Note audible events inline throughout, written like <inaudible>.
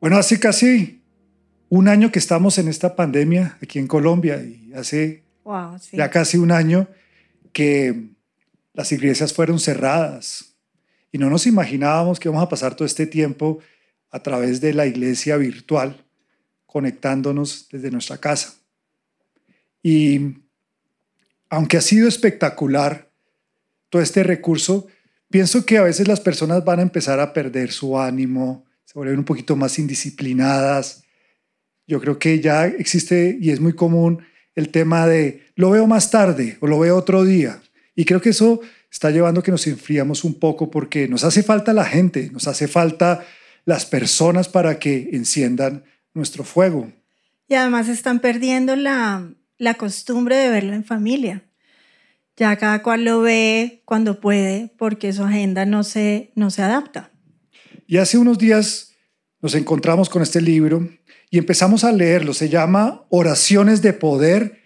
Bueno, hace casi un año que estamos en esta pandemia aquí en Colombia y hace ya casi un año que las iglesias fueron cerradas y no nos imaginábamos que íbamos a pasar todo este tiempo a través de la iglesia virtual, conectándonos desde nuestra casa. Y aunque ha sido espectacular todo este recurso, pienso que a veces las personas van a empezar a perder su ánimo, un poquito más indisciplinadas. Yo creo que ya existe y es muy común el tema de lo veo más tarde o lo veo otro día. Y creo que eso está llevando a que nos enfriamos un poco porque nos hace falta la gente, nos hace falta las personas para que enciendan nuestro fuego. Y además están perdiendo la, la costumbre de verlo en familia. Ya cada cual lo ve cuando puede porque su agenda no se, no se adapta. Y hace unos días nos encontramos con este libro y empezamos a leerlo. Se llama Oraciones de Poder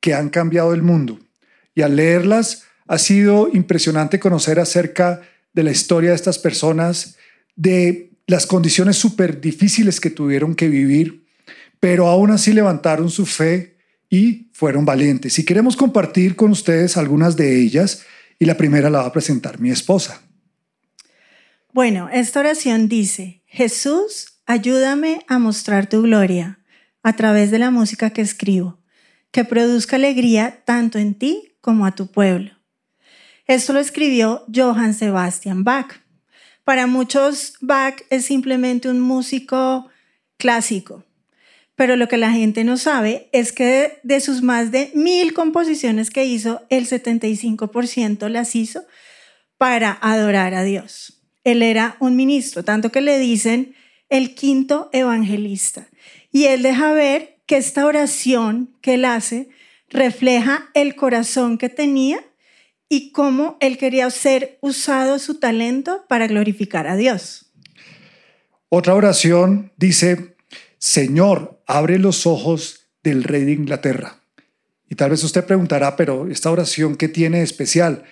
que han cambiado el mundo. Y al leerlas ha sido impresionante conocer acerca de la historia de estas personas, de las condiciones súper difíciles que tuvieron que vivir, pero aún así levantaron su fe y fueron valientes. Y queremos compartir con ustedes algunas de ellas y la primera la va a presentar mi esposa. Bueno, esta oración dice, Jesús, ayúdame a mostrar tu gloria a través de la música que escribo, que produzca alegría tanto en ti como a tu pueblo. Esto lo escribió Johann Sebastian Bach. Para muchos, Bach es simplemente un músico clásico, pero lo que la gente no sabe es que de, sus más de mil composiciones que hizo, el 75% las hizo para adorar a Dios él era un ministro, tanto que le dicen el quinto evangelista. Y él deja ver que esta oración que él hace refleja el corazón que tenía y cómo él quería ser usado su talento para glorificar a Dios. Otra oración dice, Señor, abre los ojos del rey de Inglaterra. Y tal vez usted preguntará, pero esta oración, ¿qué tiene especial?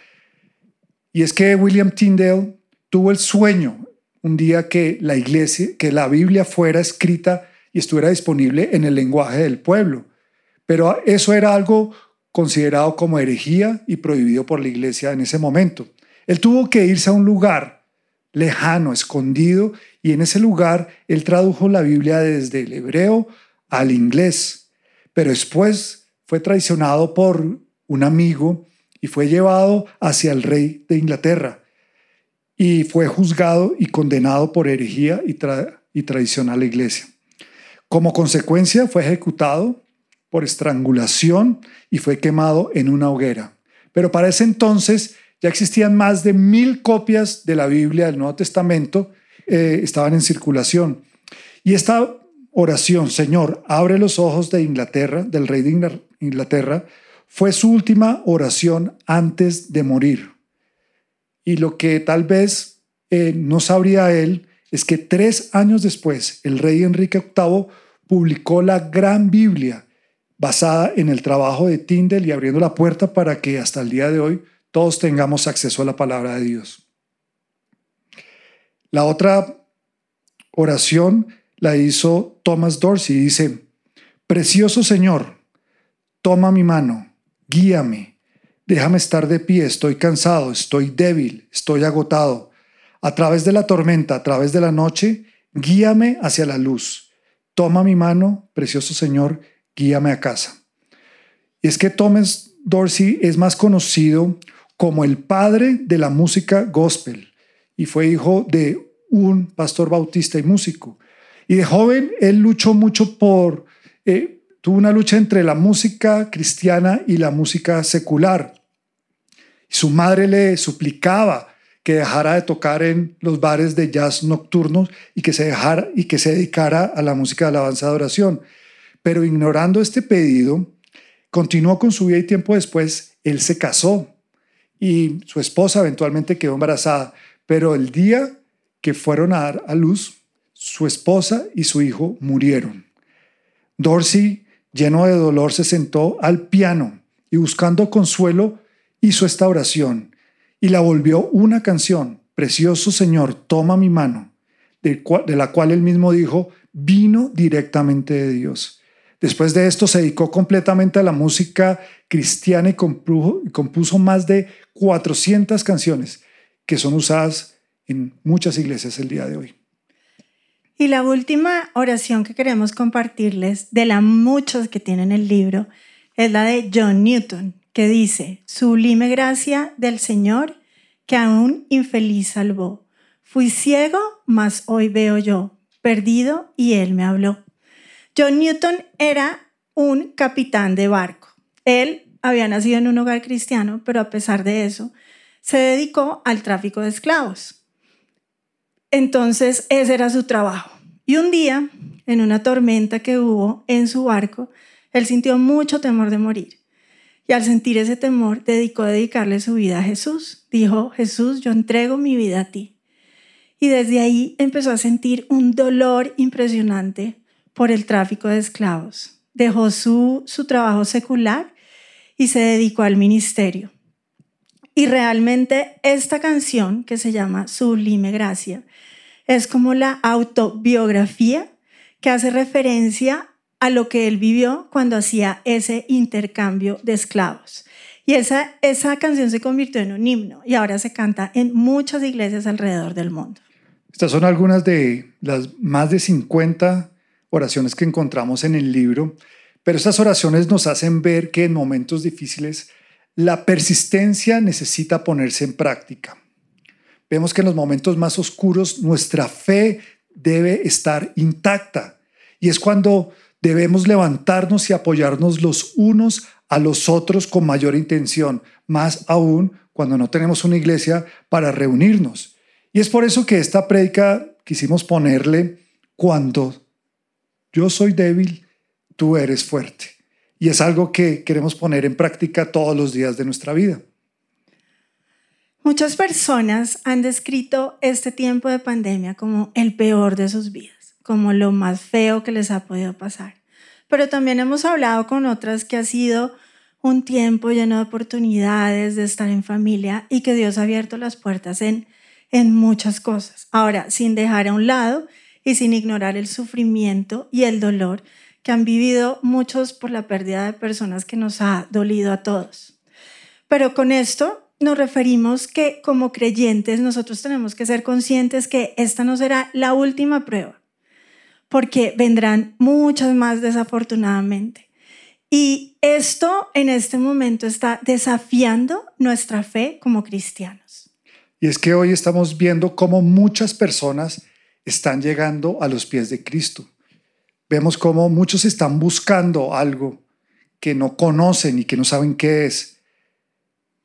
Y es que William Tyndale tuvo el sueño un día que la iglesia, que la Biblia fuera escrita y estuviera disponible en el lenguaje del pueblo. Pero eso era algo considerado como herejía y prohibido por la iglesia en ese momento. Él tuvo que irse a un lugar lejano, escondido, y en ese lugar él tradujo la Biblia desde el hebreo al inglés. Pero después fue traicionado por un amigo y fue llevado hacia el rey de Inglaterra y fue juzgado y condenado por herejía y, y traición a la iglesia. Como consecuencia fue ejecutado por estrangulación y fue quemado en una hoguera. Pero para ese entonces ya existían más de mil copias de la Biblia del Nuevo Testamento, eh, estaban en circulación. Y esta oración, Señor, abre los ojos de Inglaterra, del rey de Inglaterra, fue su última oración antes de morir. Y lo que tal vez eh, no sabría él es que tres años después el rey Enrique VIII publicó la Gran Biblia basada en el trabajo de Tyndale y abriendo la puerta para que hasta el día de hoy todos tengamos acceso a la palabra de Dios. La otra oración la hizo Thomas Dorsey dice, Precioso Señor, toma mi mano, guíame, Déjame estar de pie, estoy cansado, estoy débil, estoy agotado. A través de la tormenta, a través de la noche, guíame hacia la luz. Toma mi mano, precioso Señor, guíame a casa. Y es que Thomas Dorsey es más conocido como el padre de la música gospel y fue hijo de un pastor bautista y músico. Y de joven él luchó mucho por, eh, tuvo una lucha entre la música cristiana y la música secular. Su madre le suplicaba que dejara de tocar en los bares de jazz nocturnos y que se dejara y que se dedicara a la música de alabanza de oración. Pero ignorando este pedido, continuó con su vida y tiempo después él se casó y su esposa eventualmente quedó embarazada. Pero el día que fueron a dar a luz, su esposa y su hijo murieron. Dorsey, lleno de dolor, se sentó al piano y buscando consuelo, hizo esta oración y la volvió una canción. Precioso Señor, toma mi mano, de, la cual él mismo dijo, vino directamente de Dios. Después de esto se dedicó completamente a la música cristiana y compuso, más de 400 canciones que son usadas en muchas iglesias el día de hoy. Y la última oración que queremos compartirles, de las muchas que tienen el libro, es la de John Newton, que dice, Sublime gracia del Señor que a un infeliz salvó. Fui ciego, mas hoy veo yo, perdido, y él me habló. John Newton era un capitán de barco. Él había nacido en un hogar cristiano, pero a pesar de eso, se dedicó al tráfico de esclavos. Entonces, ese era su trabajo. Y un día, en una tormenta que hubo en su barco, él sintió mucho temor de morir. Y al sentir ese temor, dedicó a dedicarle su vida a Jesús. Dijo, Jesús, yo entrego mi vida a ti. Y desde ahí empezó a sentir un dolor impresionante por el tráfico de esclavos. Dejó su, su trabajo secular y se dedicó al ministerio. Y realmente esta canción, que se llama Sublime Gracia, es como la autobiografía que hace referencia a lo que él vivió cuando hacía ese intercambio de esclavos. Y esa, esa canción se convirtió en un himno y ahora se canta en muchas iglesias alrededor del mundo. Estas son algunas de las más de 50 oraciones que encontramos en el libro, pero estas oraciones nos hacen ver que en momentos difíciles la persistencia necesita ponerse en práctica. Vemos que en los momentos más oscuros nuestra fe debe estar intacta y es cuando debemos levantarnos y apoyarnos los unos a los otros con mayor intención, más aún cuando no tenemos una iglesia para reunirnos. Y es por eso que esta prédica quisimos ponerle cuando yo soy débil, tú eres fuerte. Y es algo que queremos poner en práctica todos los días de nuestra vida. Muchas personas han descrito este tiempo de pandemia como el peor de sus vidas, como lo más feo que les ha podido pasar. Pero también hemos hablado con otras que ha sido un tiempo lleno de oportunidades de estar en familia y que Dios ha abierto las puertas en, en muchas cosas. Ahora, sin dejar a un lado y sin ignorar el sufrimiento y el dolor que han vivido muchos por la pérdida de personas que nos ha dolido a todos. Pero con esto nos referimos que como creyentes nosotros tenemos que ser conscientes que esta no será la última prueba, porque vendrán muchas más desafortunadamente. Y esto en este momento está desafiando nuestra fe como cristianos. Y es que hoy estamos viendo cómo muchas personas están llegando a los pies de Cristo. Vemos cómo muchos están buscando algo que no conocen y que no saben qué es.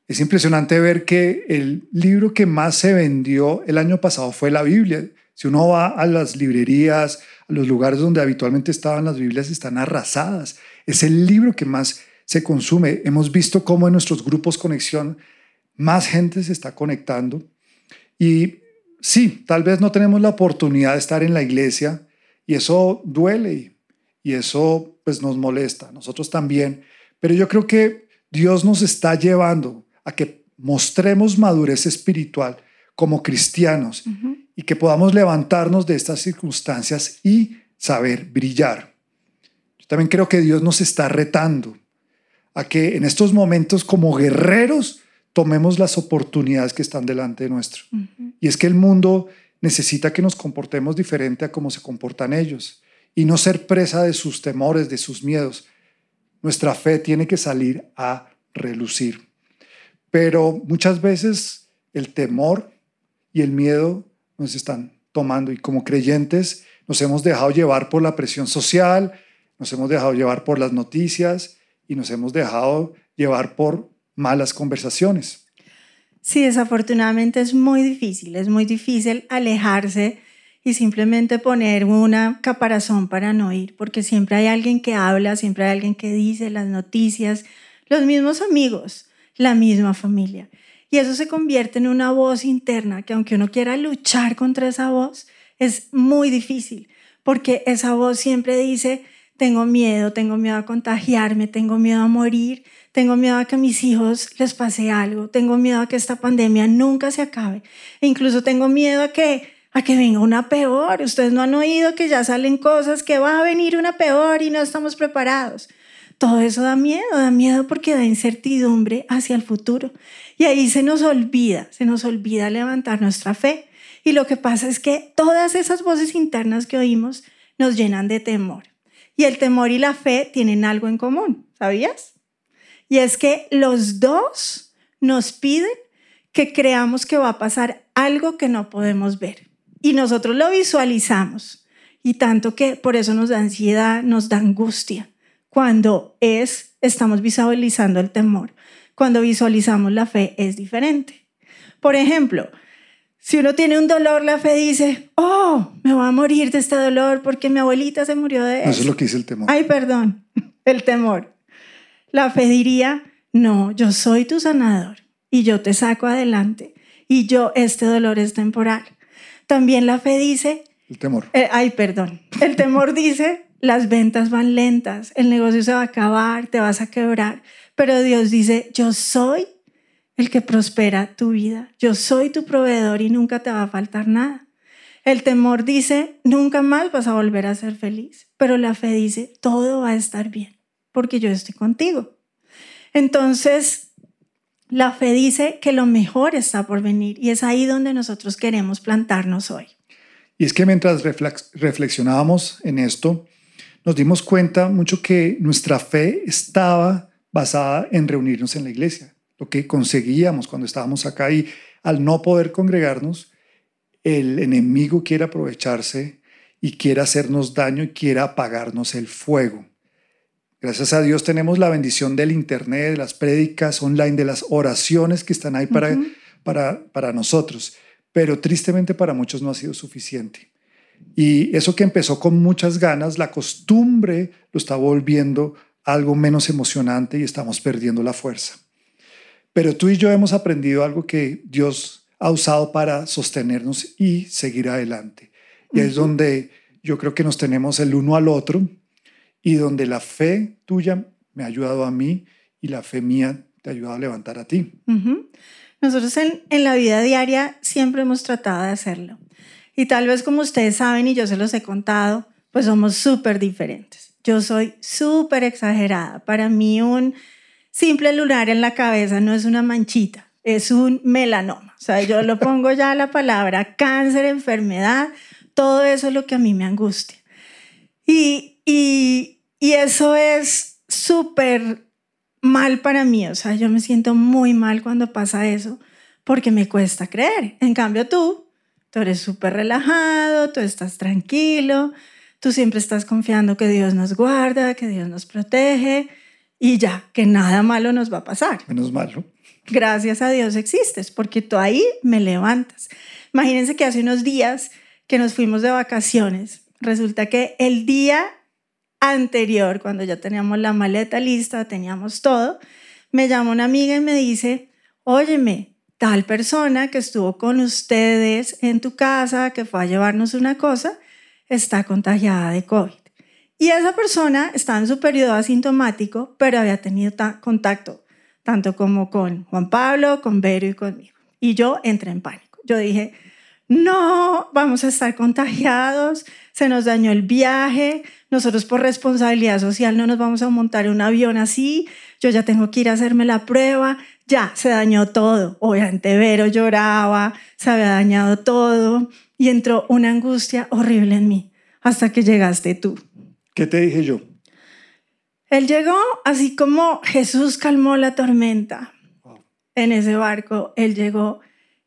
Es impresionante ver que el libro que más se vendió el año pasado fue la Biblia. Si uno va a las librerías, a los lugares donde habitualmente estaban las Biblias, están arrasadas. Es el libro que más se consume. Hemos visto cómo en nuestros grupos conexión más gente se está conectando. Y sí, tal vez no tenemos la oportunidad de estar en la iglesia y eso duele y eso pues nos molesta, nosotros también, pero yo creo que Dios nos está llevando a que mostremos madurez espiritual como cristianos y que podamos levantarnos de estas circunstancias y saber brillar. Yo también creo que Dios nos está retando a que en estos momentos como guerreros tomemos las oportunidades que están delante de nuestro. Y es que el mundo necesita que nos comportemos diferente a cómo se comportan ellos y no ser presa de sus temores, de sus miedos. Nuestra fe tiene que salir a relucir. Pero muchas veces el temor y el miedo nos están tomando y como creyentes nos hemos dejado llevar por la presión social, nos hemos dejado llevar por las noticias y nos hemos dejado llevar por malas conversaciones. Sí, desafortunadamente es muy difícil, es muy difícil alejarse y simplemente poner una caparazón para no ir, porque siempre hay alguien que habla, siempre hay alguien que dice las noticias, los mismos amigos, la misma familia. Y eso se convierte en una voz interna que aunque uno quiera luchar contra esa voz, es muy difícil, porque esa voz siempre dice, tengo miedo, tengo miedo a contagiarme, tengo miedo a morir, tengo miedo a que a mis hijos les pase algo, tengo miedo a que esta pandemia nunca se acabe, e incluso tengo miedo a que a que venga una peor. Ustedes no han oído que ya salen cosas, que va a venir una peor y no estamos preparados. Todo eso da miedo, da miedo porque da incertidumbre hacia el futuro. Y ahí se nos olvida, se nos olvida levantar nuestra fe. Y lo que pasa es que todas esas voces internas que oímos nos llenan de temor. Y el temor y la fe tienen algo en común, ¿sabías? Y es que los dos nos piden que creamos que va a pasar algo que no podemos ver. Y nosotros lo visualizamos. Y tanto que por eso nos da ansiedad, nos da angustia cuando es, estamos visualizando el temor. Cuando visualizamos la fe es diferente. Por ejemplo, si uno tiene un dolor, la fe dice, oh, me voy a morir de este dolor porque mi abuelita se murió de eso. Eso es lo que dice el temor. Ay, perdón, <laughs> el temor. La fe diría, no, yo soy tu sanador y yo te saco adelante y yo, este dolor es temporal. También la fe dice... El temor. Eh, ay, perdón. El temor dice, las ventas van lentas, el negocio se va a acabar, te vas a quebrar, pero Dios dice, yo soy el que prospera tu vida, yo soy tu proveedor y nunca te va a faltar nada. El temor dice, nunca más vas a volver a ser feliz, pero la fe dice, todo va a estar bien, porque yo estoy contigo. Entonces, la fe dice que lo mejor está por venir y es ahí donde nosotros queremos plantarnos hoy. Y es que mientras reflexionábamos en esto, nos dimos cuenta mucho que nuestra fe estaba basada en reunirnos en la iglesia, lo que conseguíamos cuando estábamos acá y al no poder congregarnos, el enemigo quiere aprovecharse y quiere hacernos daño y quiere apagarnos el fuego. Gracias a Dios tenemos la bendición del Internet, de las prédicas online, de las oraciones que están ahí para, para, para nosotros, pero tristemente para muchos no ha sido suficiente. Y eso que empezó con muchas ganas, la costumbre lo está volviendo algo menos emocionante y estamos perdiendo la fuerza. Pero tú y yo hemos aprendido algo que Dios ha usado para sostenernos y seguir adelante. Y es donde yo creo que nos tenemos el uno al otro y donde la fe tuya me ha ayudado a mí y la fe mía te ha ayudado a levantar a ti. Nosotros en, en la vida diaria siempre hemos tratado de hacerlo. Y tal vez como ustedes saben y yo se los he contado, pues somos súper diferentes. Yo soy súper exagerada. Para mí un simple lunar en la cabeza no es una manchita, es un melanoma. O sea, yo lo <laughs> pongo ya la palabra cáncer, enfermedad, todo eso es lo que a mí me angustia. Y, y, y eso es súper mal para mí. O sea, yo me siento muy mal cuando pasa eso porque me cuesta creer. En cambio, tú Tú eres súper relajado, tú estás tranquilo, tú siempre estás confiando que Dios nos guarda, que Dios nos protege y ya, que nada malo nos va a pasar. Menos malo. Gracias a Dios existes, porque tú ahí me levantas. Imagínense que hace unos días que nos fuimos de vacaciones, resulta que el día anterior, cuando ya teníamos la maleta lista, teníamos todo, me llama una amiga y me dice, óyeme, tal persona que estuvo con ustedes en tu casa, que fue a llevarnos una cosa, está contagiada de COVID. Y esa persona está en su periodo asintomático, pero había tenido contacto tanto como con Juan Pablo, con Vero y conmigo. Y yo entré en pánico. Yo dije, no, vamos a estar contagiados, se nos dañó el viaje, nosotros por responsabilidad social no nos vamos a montar un avión así, yo ya tengo que ir a hacerme la prueba, ya se dañó todo. Obviamente Vero lloraba, se había dañado todo y entró una angustia horrible en mí hasta que llegaste tú. ¿Qué te dije yo? Él llegó así como Jesús calmó la tormenta en ese barco. Él llegó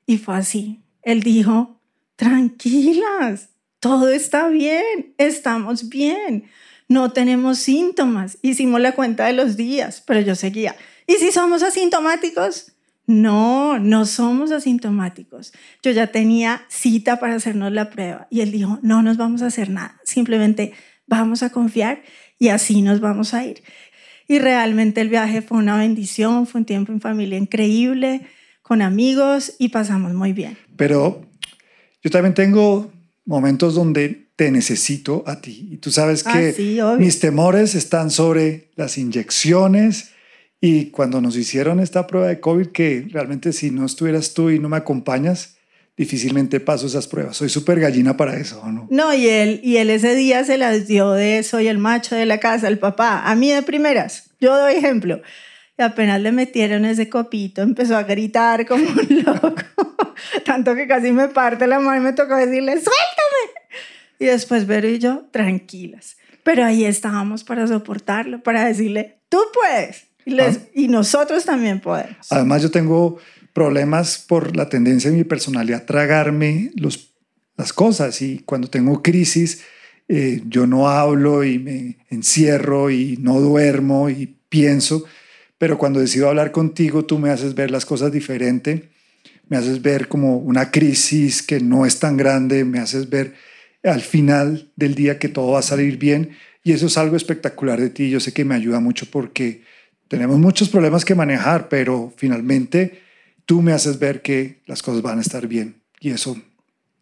y fue así. Él dijo, tranquilas, todo está bien, estamos bien, no tenemos síntomas. Hicimos la cuenta de los días, pero yo seguía ¿Y si somos asintomáticos? No, no somos asintomáticos. Yo ya tenía cita para hacernos la prueba y él dijo, no nos vamos a hacer nada, simplemente vamos a confiar y así nos vamos a ir. Y realmente el viaje fue una bendición, fue un tiempo en familia increíble, con amigos y pasamos muy bien. Pero yo también tengo momentos donde te necesito a ti y tú sabes ah, que mis temores están sobre las inyecciones y cuando nos hicieron esta prueba de COVID, que realmente si no estuvieras tú y no me acompañas, difícilmente paso esas pruebas. Soy súper gallina para eso, ¿no? No, y él, y él ese día se las dio de soy el macho de la casa, el papá. A mí de primeras, yo doy ejemplo. Y apenas le metieron ese copito, empezó a gritar como un <laughs> loco. Tanto que casi me parte la mano y me tocó decirle, suéltame. Y después Vero y yo, tranquilas. Pero ahí estábamos para soportarlo, para decirle, tú puedes. Y, les, Ah. y nosotros también podemos. Además, yo tengo problemas por la tendencia de mi personalidad a tragarme los, las cosas y cuando tengo crisis, eh, yo no hablo y me encierro y no duermo y pienso, pero cuando decido hablar contigo, tú me haces ver las cosas diferente, me haces ver como una crisis que no es tan grande, me haces ver al final del día que todo va a salir bien y eso es algo espectacular de ti. Yo sé que me ayuda mucho porque tenemos muchos problemas que manejar, pero finalmente tú me haces ver que las cosas van a estar bien y eso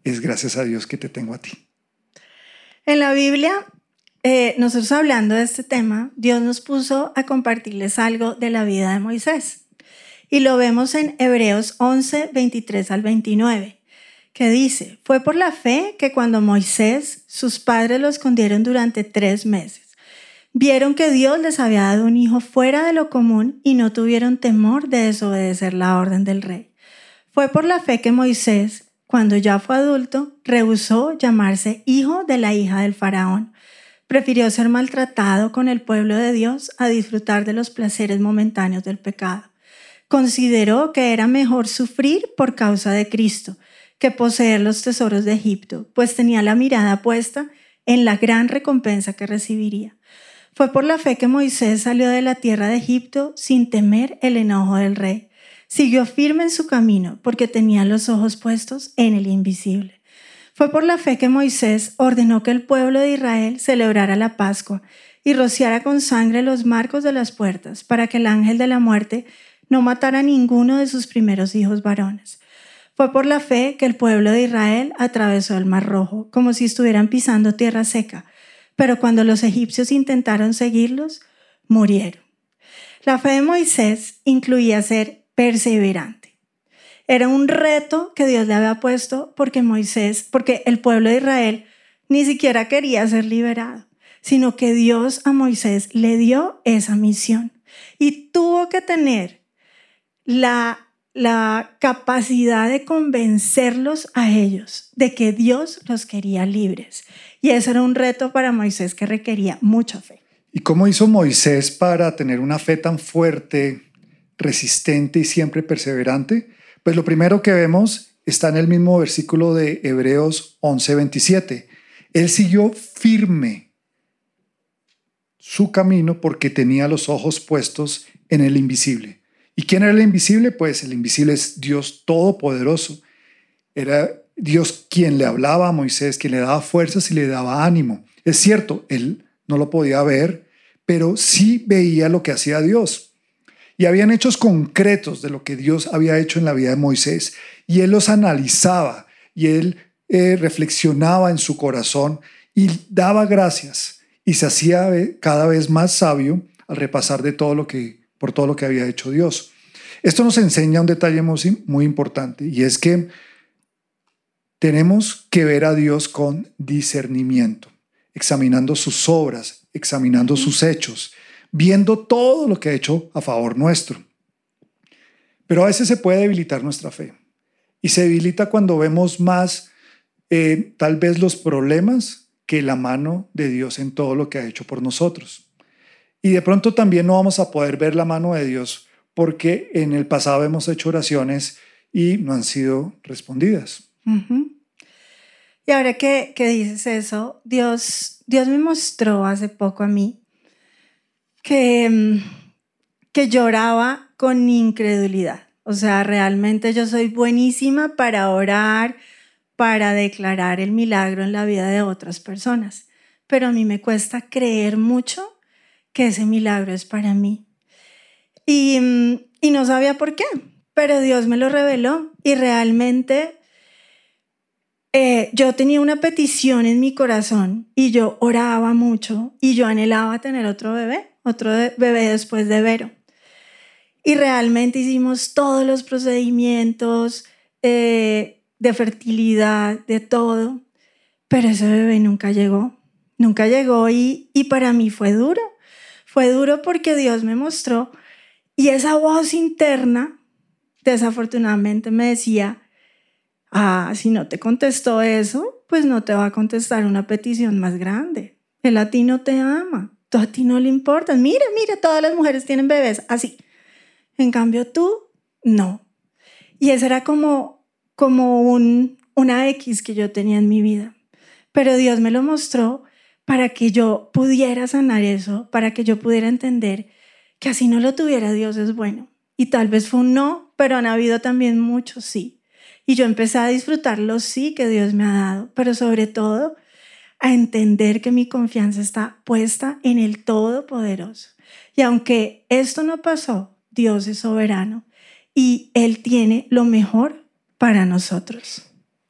es gracias a Dios que te tengo a ti. En la Biblia, eh, nosotros hablando de este tema, Dios nos puso a compartirles algo de la vida de Moisés. Y lo vemos en Hebreos 11, 23 al 29, que dice, fue por la fe que cuando Moisés, sus padres lo escondieron durante tres meses, vieron que Dios les había dado un hijo fuera de lo común y no tuvieron temor de desobedecer la orden del rey. Fue por la fe que Moisés, cuando ya fue adulto, rehusó llamarse hijo de la hija del faraón. Prefirió ser maltratado con el pueblo de Dios a disfrutar de los placeres momentáneos del pecado. Consideró que era mejor sufrir por causa de Cristo que poseer los tesoros de Egipto, pues tenía la mirada puesta en la gran recompensa que recibiría. Fue por la fe que Moisés salió de la tierra de Egipto sin temer el enojo del rey. Siguió firme en su camino porque tenía los ojos puestos en el invisible. Fue por la fe que Moisés ordenó que el pueblo de Israel celebrara la Pascua y rociara con sangre los marcos de las puertas para que el ángel de la muerte no matara ninguno de sus primeros hijos varones. Fue por la fe que el pueblo de Israel atravesó el Mar Rojo como si estuvieran pisando tierra seca, pero cuando los egipcios intentaron seguirlos, murieron. La fe de Moisés incluía ser perseverante. Era un reto que Dios le había puesto porque Moisés, porque el pueblo de Israel ni siquiera quería ser liberado, sino que Dios a Moisés le dio esa misión y tuvo que tener la, la capacidad de convencerlos a ellos de que Dios los quería libres. Y eso era un reto para Moisés que requería mucha fe. ¿Y cómo hizo Moisés para tener una fe tan fuerte, resistente y siempre perseverante? Pues lo primero que vemos está en el mismo versículo de Hebreos 11:27. Él siguió firme su camino porque tenía los ojos puestos en el invisible. ¿Y quién era el invisible? Pues el invisible es Dios Todopoderoso. Era Dios quien le hablaba a Moisés, quien le daba fuerzas y le daba ánimo. Es cierto, él no lo podía ver, pero sí veía lo que hacía Dios. Y habían hechos concretos de lo que Dios había hecho en la vida de Moisés. Y él los analizaba y él eh, reflexionaba en su corazón y daba gracias y se hacía cada vez más sabio al repasar de todo lo que, por todo lo que había hecho Dios. Esto nos enseña un detalle muy, muy importante y es que tenemos que ver a Dios con discernimiento, examinando sus obras, examinando sus hechos, viendo todo lo que ha hecho a favor nuestro. Pero a veces se puede debilitar nuestra fe y se debilita cuando vemos más eh, tal vez los problemas que la mano de Dios en todo lo que ha hecho por nosotros. Y de pronto también no vamos a poder ver la mano de Dios porque en el pasado hemos hecho oraciones y no han sido respondidas. Y ahora que, que, dices eso, Dios, Dios me mostró hace poco a mí que, que lloraba con incredulidad. O sea, realmente yo soy buenísima para orar, para declarar el milagro en la vida de otras personas, pero a mí me cuesta creer mucho que ese milagro es para mí. Y, y no sabía por qué, pero Dios me lo reveló y realmente eh, yo tenía una petición en mi corazón y yo oraba mucho y yo anhelaba tener otro bebé, otro bebé después de Vero. Y realmente hicimos todos los procedimientos, eh, de fertilidad, de todo, pero ese bebé nunca llegó, nunca llegó y, y para mí fue duro, fue duro porque Dios me mostró y esa voz interna desafortunadamente me decía, ah, si no te contestó eso, pues no te va a contestar una petición más grande. El a ti no te ama, tú a ti no le importas. Mira, mira, todas las mujeres tienen bebés así. En cambio tú, no. Y esa era como, como un, una X que yo tenía en mi vida. Pero Dios me lo mostró para que yo pudiera sanar eso, para que yo pudiera entender que así no lo tuviera Dios es bueno. Y tal vez fue un no, pero han habido también muchos sí. Y yo empecé a disfrutar los sí que Dios me ha dado, pero sobre todo a entender que mi confianza está puesta en el Todopoderoso. Y aunque esto no pasó, Dios es soberano y Él tiene lo mejor para nosotros.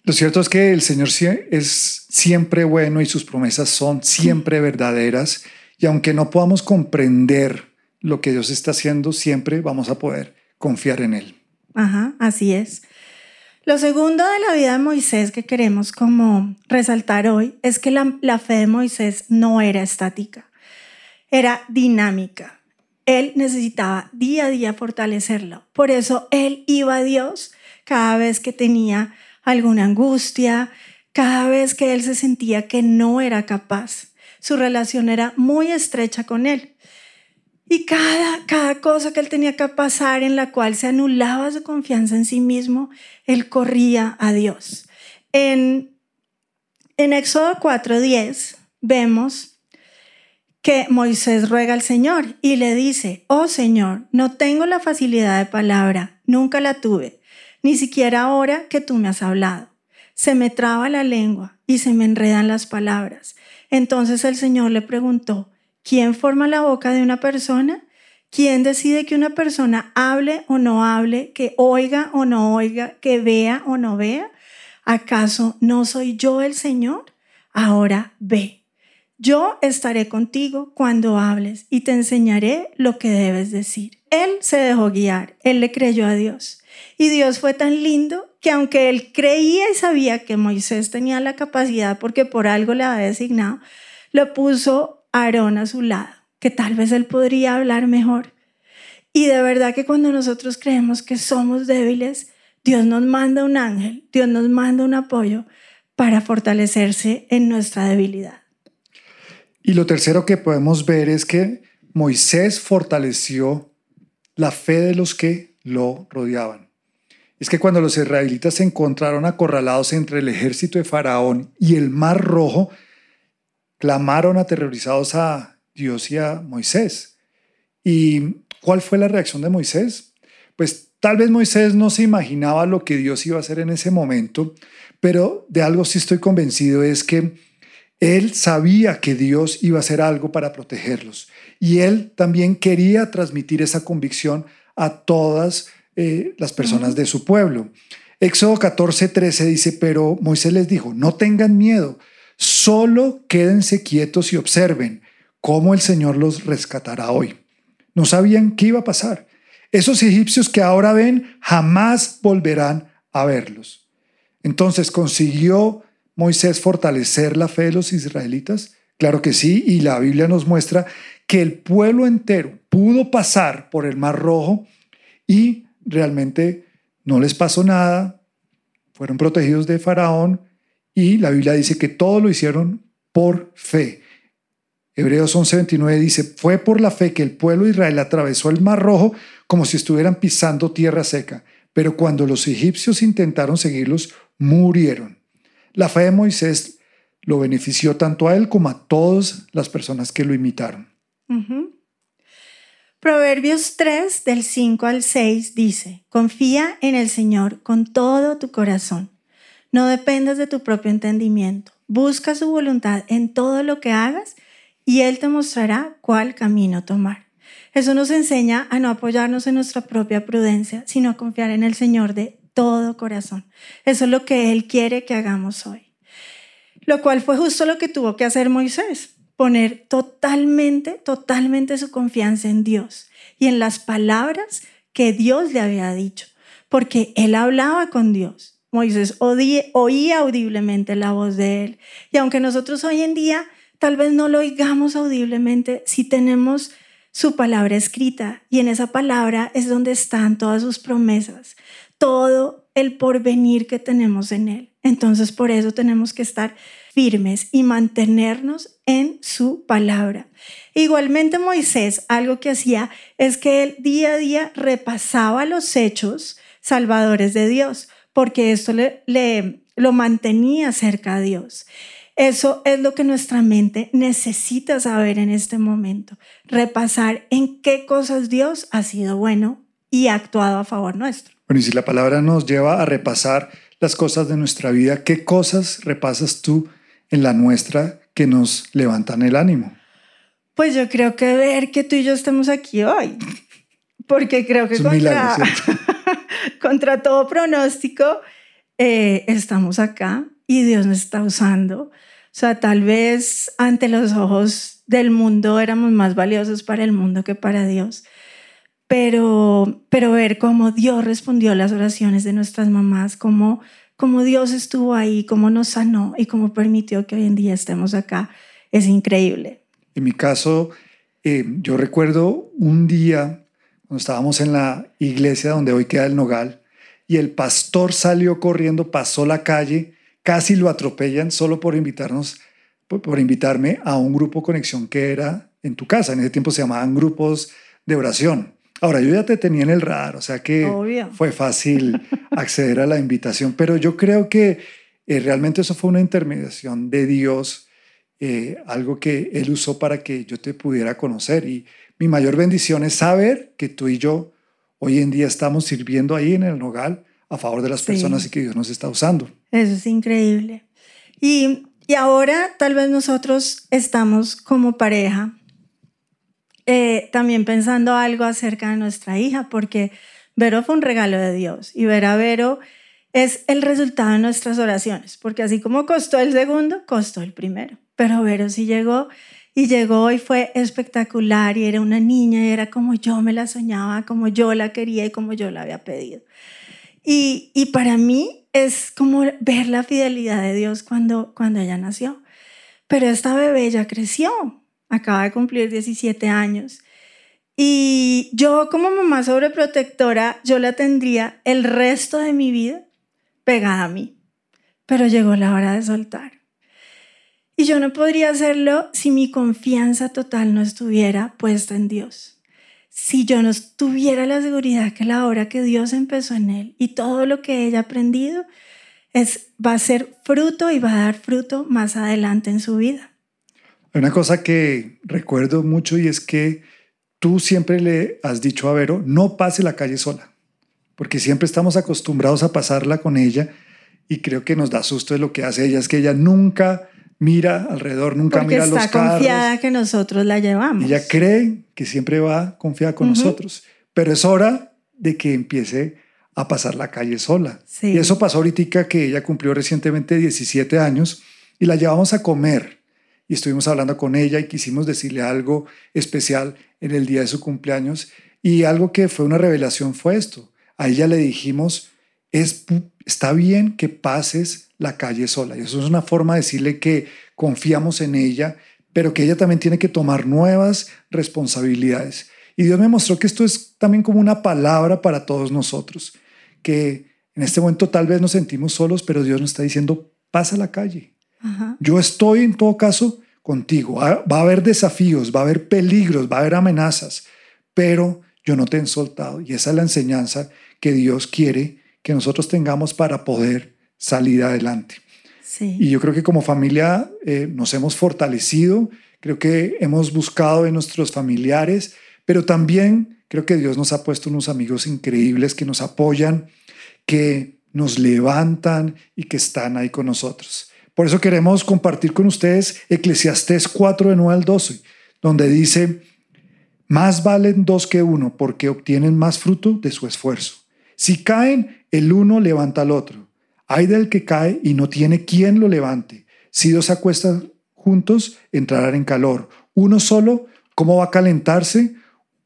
Lo cierto es que el Señor es siempre bueno y sus promesas son siempre verdaderas y aunque no podamos comprender lo que Dios está haciendo, siempre vamos a poder confiar en Él. Ajá, así es. Lo segundo de la vida de Moisés que queremos como resaltar hoy es que la, la fe de Moisés no era estática, era dinámica. Él necesitaba día a día fortalecerlo. Por eso él iba a Dios cada vez que tenía alguna angustia, cada vez que él se sentía que no era capaz. Su relación era muy estrecha con él. Y cada, cada cosa que él tenía que pasar en la cual se anulaba su confianza en sí mismo, él corría a Dios. En, en Éxodo 4:10 vemos que Moisés ruega al Señor y le dice, oh Señor, no tengo la facilidad de palabra, nunca la tuve, ni siquiera ahora que tú me has hablado. Se me traba la lengua y se me enredan las palabras. Entonces el Señor le preguntó, ¿Quién forma la boca de una persona? ¿Quién decide que una persona hable o no hable, que oiga o no oiga, que vea o no vea? ¿Acaso no soy yo el Señor? Ahora ve. Yo estaré contigo cuando hables y te enseñaré lo que debes decir. Él se dejó guiar, él le creyó a Dios. Y Dios fue tan lindo que aunque él creía y sabía que Moisés tenía la capacidad porque por algo le había designado, lo puso Aarón a su lado, que tal vez él podría hablar mejor. Y de verdad que cuando nosotros creemos que somos débiles, Dios nos manda un ángel, Dios nos manda un apoyo para fortalecerse en nuestra debilidad. Y lo tercero que podemos ver es que Moisés fortaleció la fe de los que lo rodeaban. Es que cuando los israelitas se encontraron acorralados entre el ejército de Faraón y el Mar Rojo, clamaron aterrorizados a Dios y a Moisés. ¿Y cuál fue la reacción de Moisés? Pues tal vez Moisés no se imaginaba lo que Dios iba a hacer en ese momento, pero de algo sí estoy convencido es que él sabía que Dios iba a hacer algo para protegerlos y él también quería transmitir esa convicción a todas eh, las personas de su pueblo. Éxodo 14, 13 dice, pero Moisés les dijo, no tengan miedo, Solo quédense quietos y observen cómo el Señor los rescatará hoy. No sabían qué iba a pasar. Esos egipcios que ahora ven jamás volverán a verlos. Entonces, ¿consiguió Moisés fortalecer la fe de los israelitas? Claro que sí, y la Biblia nos muestra que el pueblo entero pudo pasar por el Mar Rojo y realmente no les pasó nada, fueron protegidos de Faraón, y la Biblia dice que todo lo hicieron por fe. Hebreos 11:29 dice, fue por la fe que el pueblo de Israel atravesó el mar rojo como si estuvieran pisando tierra seca, pero cuando los egipcios intentaron seguirlos, murieron. La fe de Moisés lo benefició tanto a él como a todas las personas que lo imitaron. Proverbios 3 del 5 al 6 dice, confía en el Señor con todo tu corazón no dependas de tu propio entendimiento. Busca su voluntad en todo lo que hagas y Él te mostrará cuál camino tomar. Eso nos enseña a no apoyarnos en nuestra propia prudencia, sino a confiar en el Señor de todo corazón. Eso es lo que Él quiere que hagamos hoy. Lo cual fue justo lo que tuvo que hacer Moisés, poner totalmente, totalmente su confianza en Dios y en las palabras que Dios le había dicho, porque Él hablaba con Dios Moisés oía audiblemente la voz de él. Y aunque nosotros hoy en día tal vez no lo oigamos audiblemente, si tenemos su palabra escrita y en esa palabra es donde están todas sus promesas, todo el porvenir que tenemos en él. Entonces por eso tenemos que estar firmes y mantenernos en su palabra. Igualmente Moisés, algo que hacía es que él día a día repasaba los hechos salvadores de Dios, porque esto le, lo mantenía cerca a Dios. Eso es lo que nuestra mente necesita saber en este momento, repasar en qué cosas Dios ha sido bueno y ha actuado a favor nuestro. Bueno, y si la palabra nos lleva a repasar las cosas de nuestra vida, ¿qué cosas repasas tú en la nuestra que nos levantan el ánimo? Pues yo creo que ver que tú y yo estamos aquí hoy, porque creo que contra, <laughs> contra todo pronóstico eh, estamos acá y Dios nos está usando o sea, tal vez ante los ojos del mundo éramos más valiosos para el mundo que para Dios. Pero, pero ver cómo Dios respondió a las oraciones de nuestras mamás, cómo, cómo Dios estuvo ahí, cómo nos sanó y cómo permitió que hoy en día estemos acá, es increíble. En mi caso, eh, yo recuerdo un día cuando estábamos en la iglesia donde hoy queda el nogal y el pastor salió corriendo, pasó la calle casi lo atropellan solo por invitarnos, por, invitarme a un grupo conexión que era en tu casa. En ese tiempo se llamaban grupos de oración. Ahora, yo ya te tenía en el radar, o sea que fue fácil <laughs> acceder a la invitación, pero yo creo que eh, realmente eso fue una intermediación de Dios, eh, algo que Él usó para que yo te pudiera conocer. Y mi mayor bendición es saber que tú y yo hoy en día estamos sirviendo ahí en el Nogal a favor de las personas y que Dios nos está usando. Eso es increíble. Y, y ahora tal vez nosotros estamos como pareja eh, también pensando algo acerca de nuestra hija, porque Vero fue un regalo de Dios y ver a Vero es el resultado de nuestras oraciones, porque así como costó el segundo, costó el primero. Pero Vero sí llegó y llegó y fue espectacular y era una niña y era como yo me la soñaba, como yo la quería y como yo la había pedido. Y, y para mí es como ver la fidelidad de Dios cuando, cuando ella nació. Pero esta bebé ya creció, acaba de cumplir 17 años. Y yo como mamá sobreprotectora, yo la tendría el resto de mi vida pegada a mí. Pero llegó la hora de soltar. Y yo no podría hacerlo si mi confianza total no estuviera puesta en Dios si yo no tuviera la seguridad que la obra que Dios empezó en él y todo lo que ella ha aprendido es, va a ser fruto y va a dar fruto más adelante en su vida. Una cosa que recuerdo mucho y es que tú siempre le has dicho a Vero, no pase la calle sola, porque siempre estamos acostumbrados a pasarla con ella y creo que nos da susto de lo que hace ella, es que ella nunca mira alrededor, nunca mira los carros. está confiada que nosotros la llevamos. Ella cree que siempre va confiada con nosotros, pero es hora de que empiece a pasar la calle sola. Y eso pasó ahorita que ella cumplió recientemente 17 años y la llevamos a comer y estuvimos hablando con ella y quisimos decirle algo especial en el día de su cumpleaños y algo que fue una revelación fue esto. A ella le dijimos, es, está bien que pases la calle sola. Y eso es una forma de decirle que confiamos en ella, pero que ella también tiene que tomar nuevas responsabilidades. Y Dios me mostró que esto es también como una palabra para todos nosotros, que en este momento tal vez nos sentimos solos, pero Dios nos está diciendo, pasa la calle. Yo estoy en todo caso contigo. Va a haber desafíos, va a haber peligros, va a haber amenazas, pero yo no te he soltado. Y esa es la enseñanza que Dios quiere que nosotros tengamos para poder salir adelante. Y yo creo que como familia eh, nos hemos fortalecido, creo que hemos buscado en nuestros familiares, pero también creo que Dios nos ha puesto unos amigos increíbles que nos apoyan, que nos levantan y que están ahí con nosotros. Por eso queremos compartir con ustedes Eclesiastés 4 de 9 al 12, donde dice, más valen dos que uno porque obtienen más fruto de su esfuerzo. Si caen, el uno levanta al otro. Hay del que cae y no tiene quien lo levante. Si dos acuestan juntos, entrarán en calor. Uno solo, ¿cómo va a calentarse?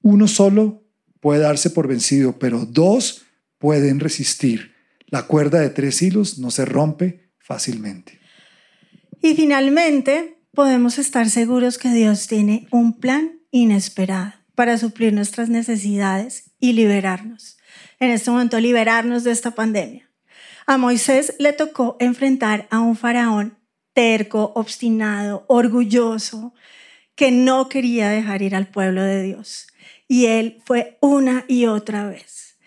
Uno solo puede darse por vencido, pero dos pueden resistir La cuerda de tres hilos no se rompe fácilmente. Y finalmente, podemos estar seguros que Dios tiene un plan inesperado para suplir nuestras necesidades y liberarnos. En este momento, liberarnos de esta pandemia. A Moisés le tocó enfrentar a un faraón terco, obstinado, orgulloso, que no quería dejar ir al pueblo de Dios. Y él fue una y otra vez.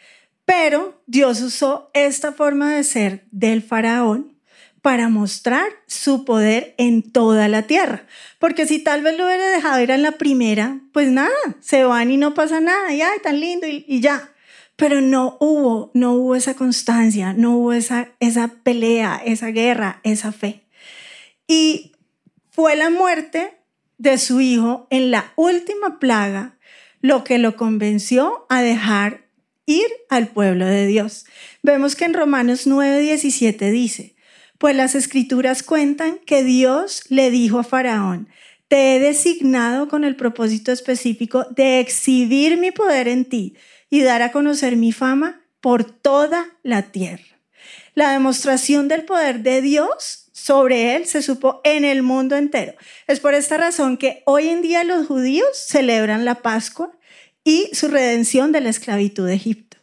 Pero Dios usó esta forma de ser del faraón para mostrar su poder en toda la tierra. Porque si tal vez lo hubiera dejado ir en la primera, pues nada, se van y no pasa nada, y ay, tan lindo y, y ya. Pero no hubo, no hubo esa constancia, no hubo esa, esa pelea, esa guerra, esa fe. Y fue la muerte de su hijo en la última plaga lo que lo convenció a dejar ir al pueblo de Dios. Vemos que en Romanos 9:17 dice, pues las escrituras cuentan que Dios le dijo a Faraón, te he designado con el propósito específico de exhibir mi poder en ti y dar a conocer mi fama por toda la tierra. La demostración del poder de Dios sobre él se supo en el mundo entero. Es por esta razón que hoy en día los judíos celebran la Pascua y su redención de la esclavitud de Egipto.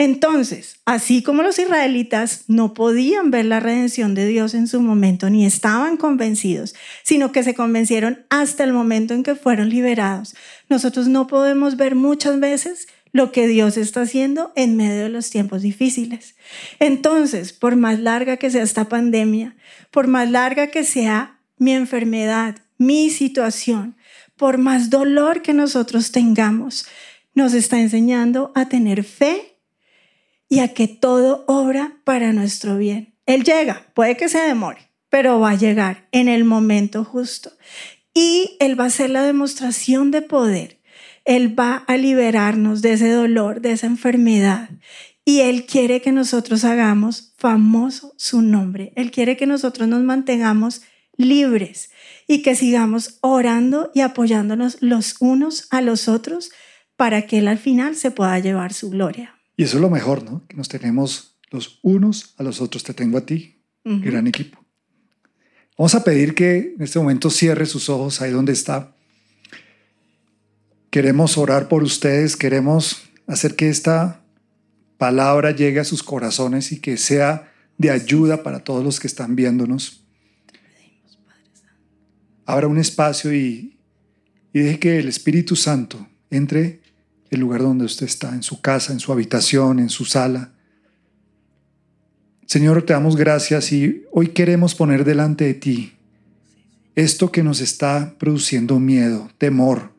Entonces, así como los israelitas no podían ver la redención de Dios en su momento, ni estaban convencidos, sino que se convencieron hasta el momento en que fueron liberados, nosotros no podemos ver muchas veces lo que Dios está haciendo en medio de los tiempos difíciles. Entonces, por más larga que sea esta pandemia, por más larga que sea mi enfermedad, mi situación, por más dolor que nosotros tengamos, nos está enseñando a tener fe y a que todo obra para nuestro bien. Él llega, puede que se demore, pero va a llegar en el momento justo. Y Él va a ser la demostración de poder. Él va a liberarnos de ese dolor, de esa enfermedad. Y Él quiere que nosotros hagamos famoso su nombre. Él quiere que nosotros nos mantengamos libres y que sigamos orando y apoyándonos los unos a los otros para que Él al final se pueda llevar su gloria. Y eso es lo mejor, ¿no? Que nos tenemos los unos a los otros. Te tengo a ti, gran equipo. Vamos a pedir que en este momento cierre sus ojos ahí donde está. Queremos orar por ustedes, queremos hacer que esta palabra llegue a sus corazones y que sea de ayuda para todos los que están viéndonos. Abra un espacio y, y deje que el Espíritu Santo entre el lugar donde usted está, en su casa, en su habitación, en su sala. Señor, te damos gracias y hoy queremos poner delante de ti esto que nos está produciendo miedo, temor.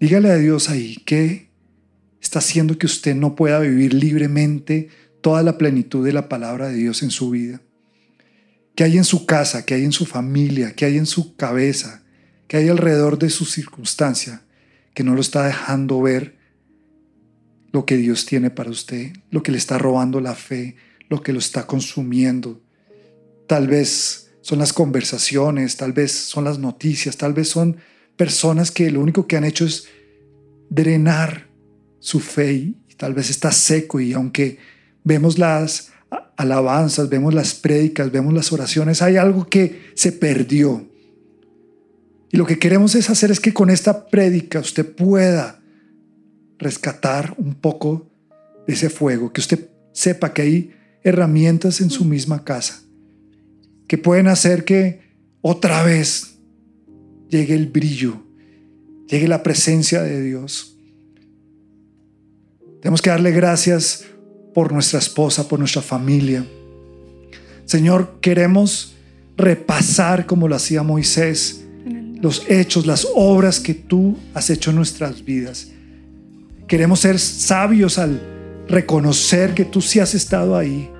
Dígale a Dios ahí que está haciendo que usted no pueda vivir libremente toda la plenitud de la palabra de Dios en su vida. Que hay en su casa, que hay en su familia, que hay en su cabeza, que hay alrededor de su circunstancia que no lo está dejando ver lo que Dios tiene para usted, lo que le está robando la fe, lo que lo está consumiendo. Tal vez son las conversaciones, tal vez son las noticias, tal vez son personas que lo único que han hecho es drenar su fe y tal vez está seco y aunque vemos las alabanzas, vemos las prédicas, vemos las oraciones, hay algo que se perdió. Y lo que queremos es hacer es que con esta prédica usted pueda rescatar un poco de ese fuego, que usted sepa que hay herramientas en su misma casa que pueden hacer que otra vez llegue el brillo, llegue la presencia de Dios. Tenemos que darle gracias por nuestra esposa, por nuestra familia. Señor, queremos repasar como lo hacía Moisés los hechos, las obras que tú has hecho en nuestras vidas. Queremos ser sabios al reconocer que tú sí has estado ahí.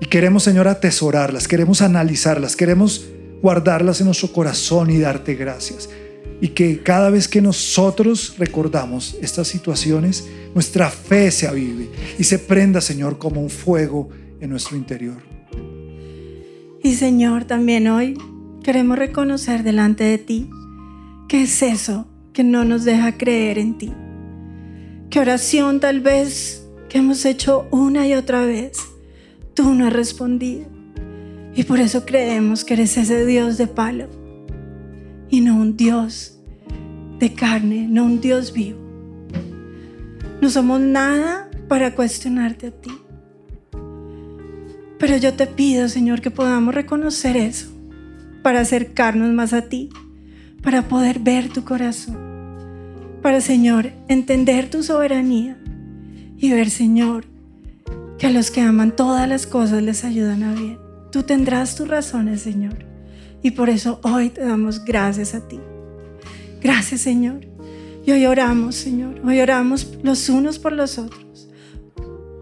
Y queremos, Señor, atesorarlas, queremos analizarlas, queremos guardarlas en nuestro corazón y darte gracias. Y que cada vez que nosotros recordamos estas situaciones, nuestra fe se avive y se prenda, Señor, como un fuego en nuestro interior. Y Señor, también hoy Queremos reconocer delante de ti qué es eso que no nos deja creer en ti. Qué oración tal vez que hemos hecho una y otra vez, tú no has respondido. Y por eso creemos que eres ese Dios de palo y no un Dios de carne, no un Dios vivo. No somos nada para cuestionarte a ti. Pero yo te pido, Señor, que podamos reconocer eso para acercarnos más a ti, para poder ver tu corazón, para, Señor, entender tu soberanía y ver, Señor, que a los que aman todas las cosas les ayudan a bien. Tú tendrás tus razones, Señor. Y por eso hoy te damos gracias a ti. Gracias, Señor. Y hoy oramos, Señor. Hoy oramos los unos por los otros.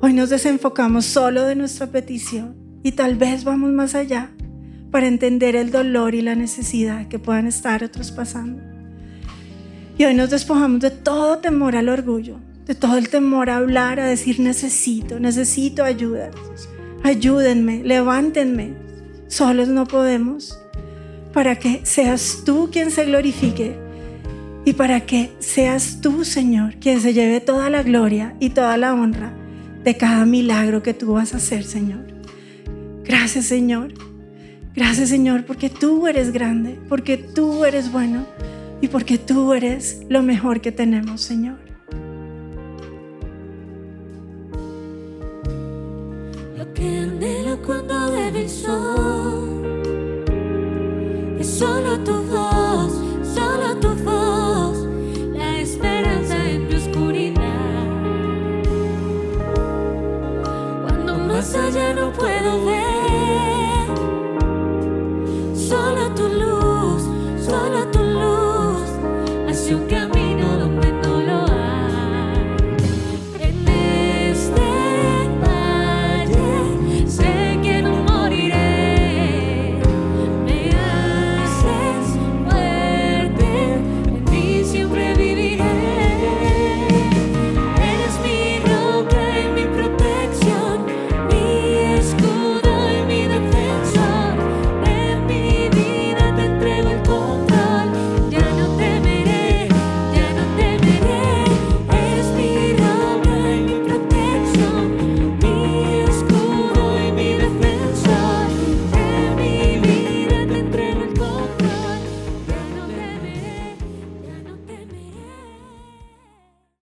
Hoy nos desenfocamos solo de nuestra petición y tal vez vamos más allá para entender el dolor y la necesidad que puedan estar otros pasando. Y hoy nos despojamos de todo temor al orgullo, de todo el temor a hablar, a decir necesito, necesito ayuda. Ayúdenme, levántenme. Solos no podemos. Para que seas tú quien se glorifique y para que seas tú, Señor, quien se lleve toda la gloria y toda la honra de cada milagro que tú vas a hacer, Señor. Gracias, Señor. Gracias, Señor, porque tú eres grande, porque tú eres bueno y porque tú eres lo mejor que tenemos, Señor. Lo que anhelo cuando debe el sol es solo tu voz, solo tu voz, la esperanza en mi oscuridad. Cuando más allá no puedo ver,